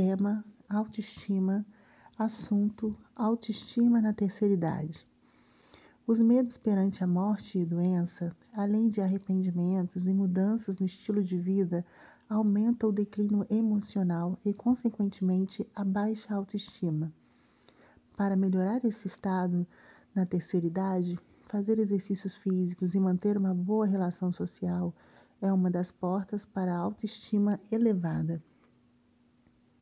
Tema: autoestima. Assunto: autoestima na terceira idade. Os medos perante a morte e doença, além de arrependimentos e mudanças no estilo de vida, aumentam o declínio emocional e, consequentemente, a baixa autoestima. Para melhorar esse estado na terceira idade, fazer exercícios físicos e manter uma boa relação social é uma das portas para a autoestima elevada.